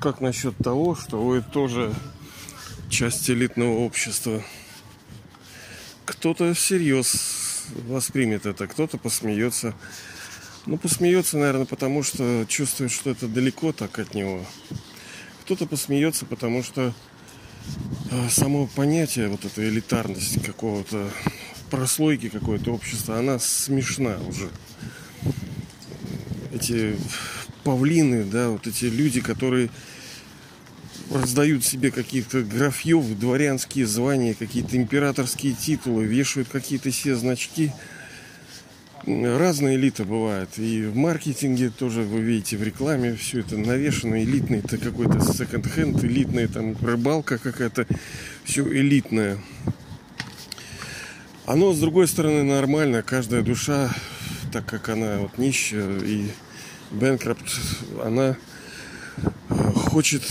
как насчет того, что вы тоже часть элитного общества? Кто-то всерьез воспримет это, кто-то посмеется. Ну, посмеется, наверное, потому что чувствует, что это далеко так от него. Кто-то посмеется, потому что э, само понятие, вот эта элитарность какого-то прослойки какое-то общества, она смешна уже. Эти павлины, да, вот эти люди, которые раздают себе какие-то графьев, дворянские звания, какие-то императорские титулы, вешают какие-то все значки. Разная элита бывает. И в маркетинге тоже вы видите в рекламе все это навешено. Элитный это какой-то секонд-хенд, элитная там рыбалка какая-то. Все элитное. Оно, с другой стороны, нормально. Каждая душа, так как она вот нищая и Бэнкрапт, она э, хочет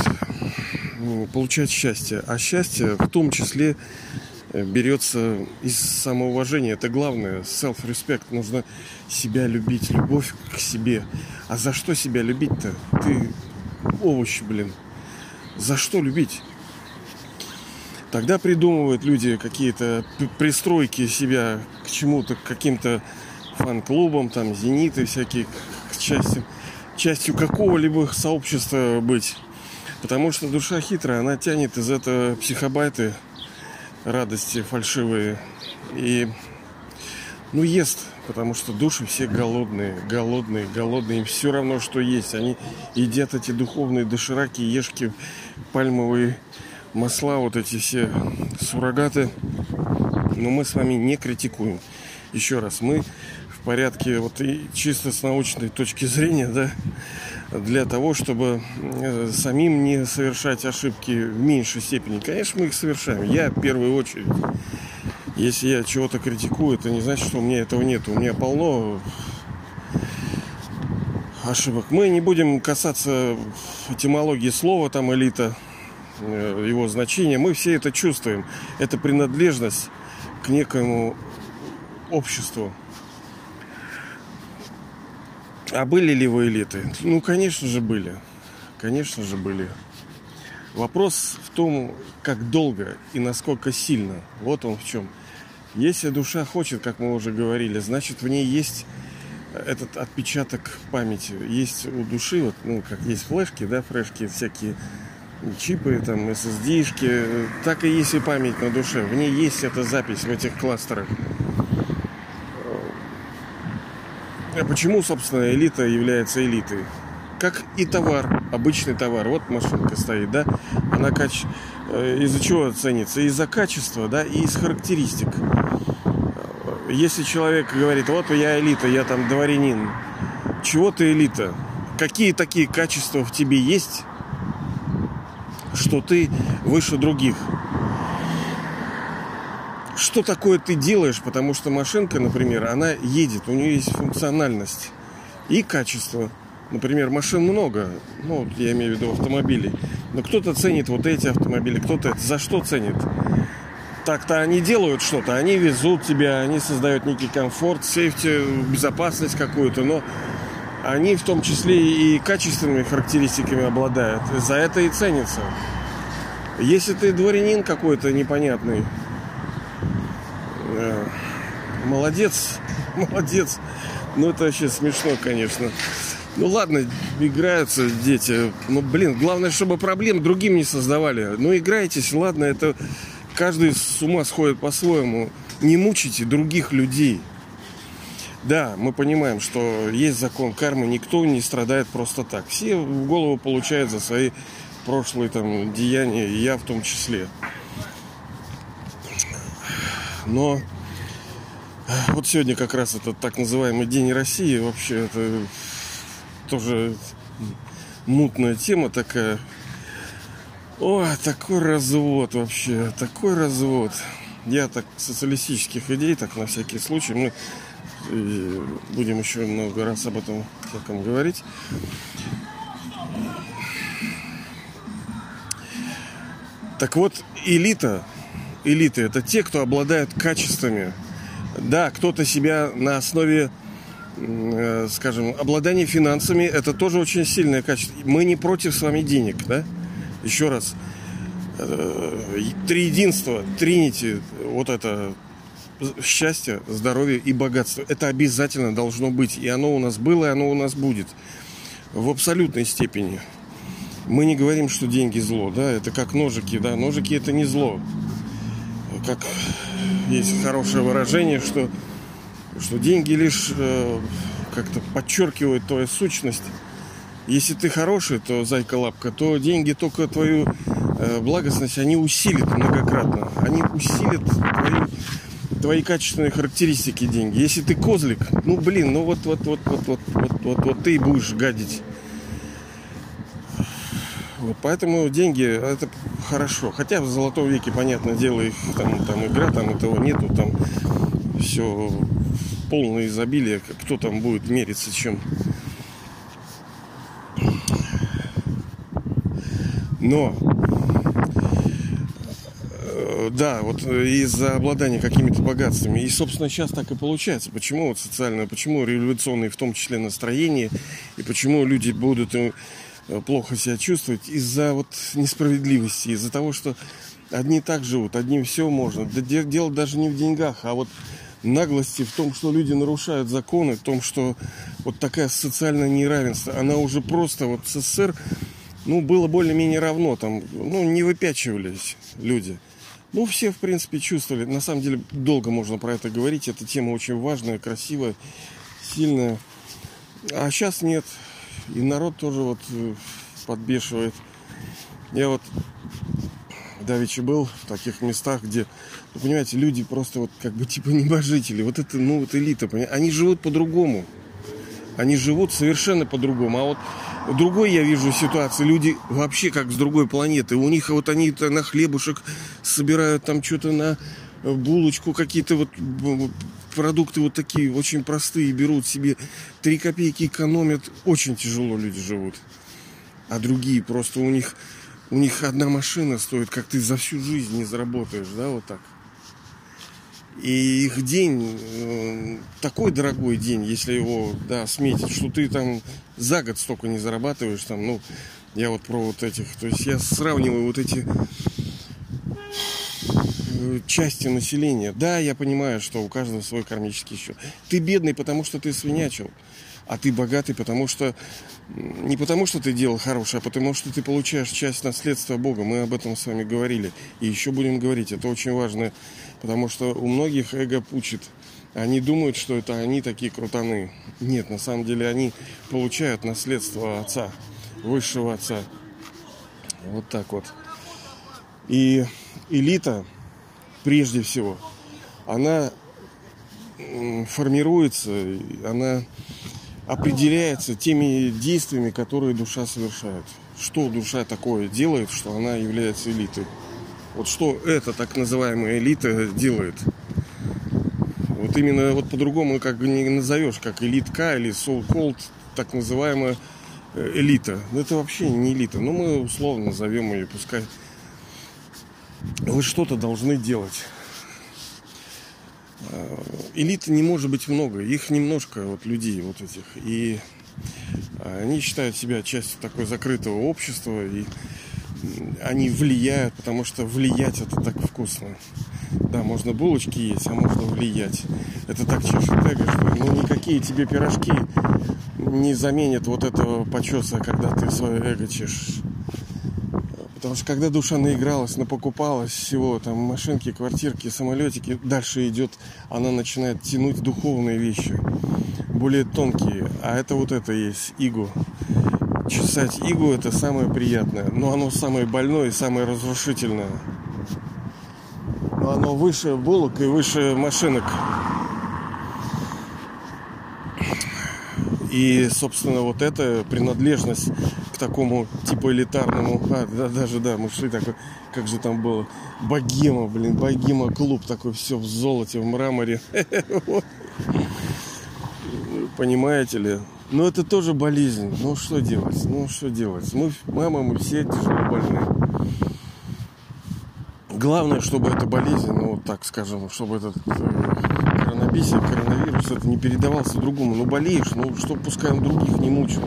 получать счастье. А счастье в том числе э, берется из самоуважения. Это главное. Self-respect. Нужно себя любить. Любовь к себе. А за что себя любить-то? Ты овощ, блин. За что любить? Тогда придумывают люди какие-то пристройки себя к чему-то, к каким-то фан-клубам, там, зениты всякие, к части, частью какого-либо сообщества быть. Потому что душа хитрая, она тянет из этого психобайты радости фальшивые. И, ну, ест, потому что души все голодные, голодные, голодные. Им все равно, что есть. Они едят эти духовные дошираки, ешки, пальмовые масла, вот эти все суррогаты. Но мы с вами не критикуем. Еще раз, мы в порядке вот и чисто с научной точки зрения, да, для того, чтобы э, самим не совершать ошибки в меньшей степени. Конечно, мы их совершаем. Я в первую очередь. Если я чего-то критикую, это не значит, что у меня этого нет. У меня полно ошибок. Мы не будем касаться этимологии слова, там элита, Э, его значение, мы все это чувствуем. Это принадлежность к некоему обществу. А были ли вы элиты? Ну, конечно же, были. Конечно же, были. Вопрос в том, как долго и насколько сильно. Вот он в чем. Если душа хочет, как мы уже говорили, значит в ней есть этот отпечаток памяти. Есть у души, вот, ну, как есть флешки, да, флешки всякие чипы, там, SSD-шки, так и есть и память на душе. В ней есть эта запись в этих кластерах. А почему, собственно, элита является элитой? Как и товар, обычный товар. Вот машинка стоит, да? Она кач... Э, из-за чего ценится? Из-за качества, да, и из характеристик. Если человек говорит, вот я элита, я там дворянин. Чего ты элита? Какие такие качества в тебе есть, что ты выше других. Что такое ты делаешь? Потому что машинка, например, она едет, у нее есть функциональность и качество. Например, машин много, ну, я имею в виду автомобилей. Но кто-то ценит вот эти автомобили, кто-то за что ценит? Так-то они делают что-то, они везут тебя, они создают некий комфорт, сейфти, безопасность какую-то, но они в том числе и качественными характеристиками обладают. За это и ценится. Если ты дворянин какой-то непонятный, молодец, молодец. Ну, это вообще смешно, конечно. Ну ладно, играются дети. Ну, блин, главное, чтобы проблем другим не создавали. Ну, играйтесь, ладно, это каждый с ума сходит по-своему. Не мучите других людей. Да, мы понимаем, что есть закон кармы, никто не страдает просто так. Все в голову получают за свои прошлые там деяния, и я в том числе. Но вот сегодня как раз этот так называемый День России, вообще это тоже мутная тема такая. О, такой развод вообще, такой развод. Я так социалистических идей, так на всякий случай, мы и будем еще много раз об этом всяком говорить. Так вот, элита, элиты это те, кто обладают качествами. Да, кто-то себя на основе э, скажем, обладание финансами – это тоже очень сильное качество. Мы не против с вами денег, да? Еще раз. Э, три единства, тринити, вот это счастье, здоровье и богатство. Это обязательно должно быть. И оно у нас было, и оно у нас будет. В абсолютной степени. Мы не говорим, что деньги зло, да, это как ножики, да, ножики это не зло. Как есть хорошее выражение, что, что деньги лишь э, как-то подчеркивают твою сущность. Если ты хороший, то зайка-лапка, то деньги только твою э, благостность, они усилят многократно. Они усилят твою твои качественные характеристики деньги. Если ты козлик, ну блин, ну вот вот вот вот вот вот вот, ты и будешь гадить. Поэтому деньги это хорошо. Хотя в золотом веке, понятное дело, их там, там игра, там этого нету, там все полное изобилие. Кто там будет мериться чем. Но да, вот э, из-за обладания какими-то богатствами. И, собственно, сейчас так и получается. Почему вот социальное, почему революционные в том числе настроения, и почему люди будут э, плохо себя чувствовать из-за вот несправедливости, из-за того, что одни так живут, одним все можно. Да дело даже не в деньгах, а вот наглости в том, что люди нарушают законы, в том, что вот такая социальное неравенство, она уже просто вот СССР, ну, было более-менее равно, там, ну, не выпячивались люди – ну, все, в принципе, чувствовали. На самом деле, долго можно про это говорить. Эта тема очень важная, красивая, сильная. А сейчас нет. И народ тоже вот э, подбешивает. Я вот давеча был в таких местах, где, вы понимаете, люди просто вот как бы типа небожители. Вот это, ну, вот элита, понимаете? Они живут по-другому. Они живут совершенно по-другому. А вот другой я вижу ситуации. Люди вообще как с другой планеты. У них вот они на хлебушек собирают там что-то на э, булочку, какие-то вот продукты вот такие очень простые берут себе. Три копейки экономят. Очень тяжело люди живут. А другие просто у них у них одна машина стоит, как ты за всю жизнь не заработаешь, да, вот так. И их день, э, такой дорогой день, если его, да, сметить, что ты там за год столько не зарабатываешь, там, ну, я вот про вот этих, то есть я сравниваю вот эти э, части населения. Да, я понимаю, что у каждого свой кармический счет. Ты бедный, потому что ты свинячил, а ты богатый, потому что не потому, что ты делал хорошее, а потому, что ты получаешь часть наследства Бога. Мы об этом с вами говорили. И еще будем говорить. Это очень важно Потому что у многих эго пучит. Они думают, что это они такие крутаны. Нет, на самом деле они получают наследство отца, высшего отца. Вот так вот. И элита, прежде всего, она формируется, она определяется теми действиями, которые душа совершает. Что душа такое делает, что она является элитой. Вот что эта так называемая элита делает. Вот именно вот по-другому как не назовешь, как элитка или soul called, так называемая э, элита. Это вообще не элита. Но ну, мы условно назовем ее, пускай. Вы что-то должны делать. Э, элиты не может быть много. Их немножко вот людей вот этих. И они считают себя частью такой закрытого общества. И они влияют, потому что влиять это так вкусно. Да, можно булочки есть, а можно влиять. Это так чешет эго, что ну, никакие тебе пирожки не заменят вот этого почеса, когда ты свое эго чешешь. Потому что когда душа наигралась, напокупалась всего, там машинки, квартирки, самолетики, дальше идет, она начинает тянуть духовные вещи, более тонкие. А это вот это есть, игу чесать игу это самое приятное, но оно самое больное и самое разрушительное. Но оно выше булок и выше машинок. И, собственно, вот эта принадлежность такому типа элитарному, а, да, даже, да, мы шли такой, как же там было, богема, блин, богема клуб такой, все в золоте, в мраморе. Понимаете ли? Но это тоже болезнь. Ну что делать? Ну что делать? Мы, мама, мы все тяжело больны. Главное, чтобы эта болезнь, ну, так скажем, чтобы этот э, коронавирус, это не передавался другому. Ну, болеешь, ну, что пускай он других не мучил.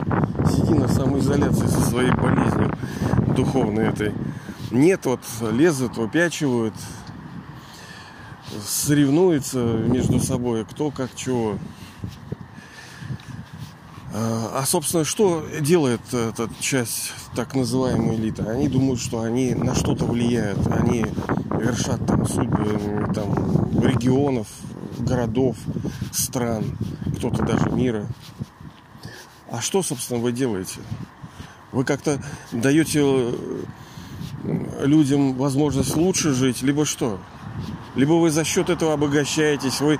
Сиди на самоизоляции со своей болезнью духовной этой. Нет, вот лезут, выпячивают, соревнуются между собой, кто как чего. А, а, собственно, что делает эта часть так называемой элиты? Они думают, что они на что-то влияют. Они вершат там судьбы там, регионов, городов, стран, кто-то даже мира. А что, собственно, вы делаете? Вы как-то даете э, людям возможность лучше жить, либо что? Либо вы за счет этого обогащаетесь, вы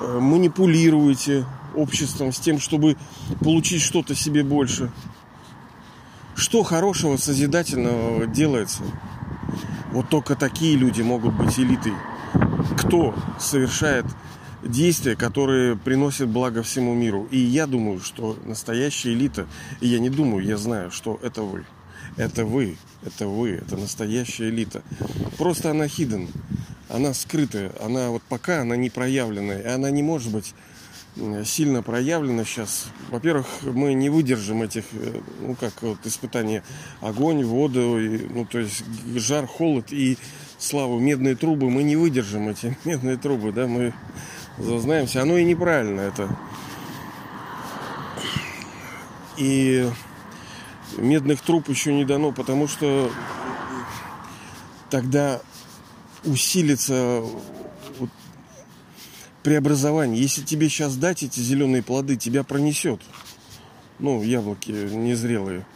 э, манипулируете обществом с тем, чтобы получить что-то себе больше. Что хорошего, созидательного делается? Вот только такие люди могут быть элитой. Кто совершает действия, которые приносят благо всему миру. И я думаю, что настоящая элита, и я не думаю, я знаю, что это вы. Это вы, это вы, это настоящая элита. Просто она hidden, она скрытая, она вот пока она не проявленная, и она не может быть сильно проявлена сейчас. Во-первых, мы не выдержим этих, э, ну как вот испытания огонь, воду, и, ну то есть жар, холод и славу, медные трубы. Мы не выдержим эти медные трубы, да, мы зазнаемся. Оно и неправильно это. И медных труб еще не дано, потому что тогда усилится преобразование. Если тебе сейчас дать эти зеленые плоды, тебя пронесет. Ну, яблоки незрелые.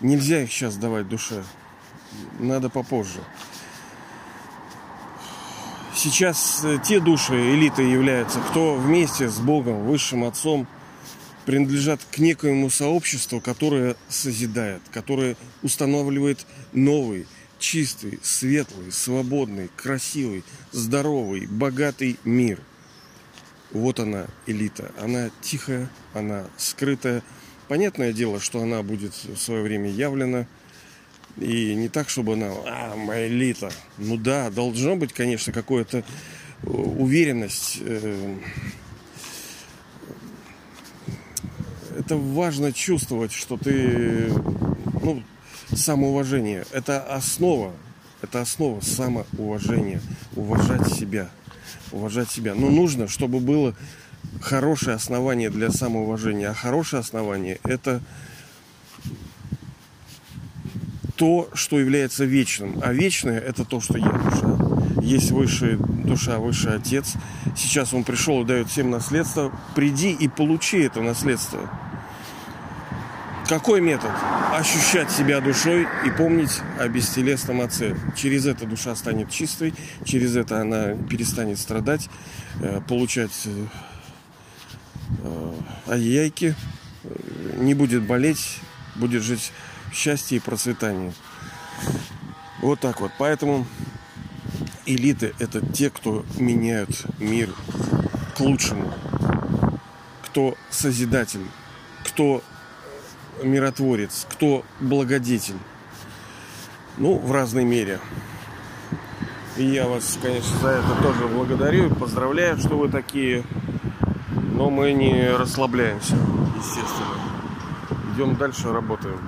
Нельзя их сейчас давать душе. Надо попозже. Сейчас э, те души элиты являются, кто вместе с Богом, Высшим Отцом, принадлежат к некоему сообществу, которое созидает, которое устанавливает новый, чистый, светлый, свободный, красивый, здоровый, богатый мир. Вот она, элита. Она тихая, она скрытая. Понятное дело, что она будет в свое время явлена. И не так, чтобы она, а, моя элита. Ну да, должно быть, конечно, какая-то э, уверенность э, это важно чувствовать, что ты, ну, самоуважение. Это основа, это основа самоуважения. Уважать себя. Уважать себя. Но нужно, чтобы было хорошее основание для самоуважения. А хорошее основание это то, что является вечным. А вечное это то, что я душа. Есть высшая душа, высший отец. Сейчас он пришел и дает всем наследство. Приди и получи это наследство. Какой метод? Ощущать себя душой и помнить о бестелесном отце. Через это душа станет чистой, через это она перестанет страдать, э, получать ай-яйки, э, не будет болеть, будет жить в счастье и процветании. Вот так вот. Поэтому элиты – это те, кто меняют мир к лучшему, кто созидатель, кто миротворец, кто благодетель. Ну, в разной мере. И я вас, конечно, за это тоже благодарю. Поздравляю, что вы такие. Но мы не расслабляемся, естественно. Идем дальше, работаем.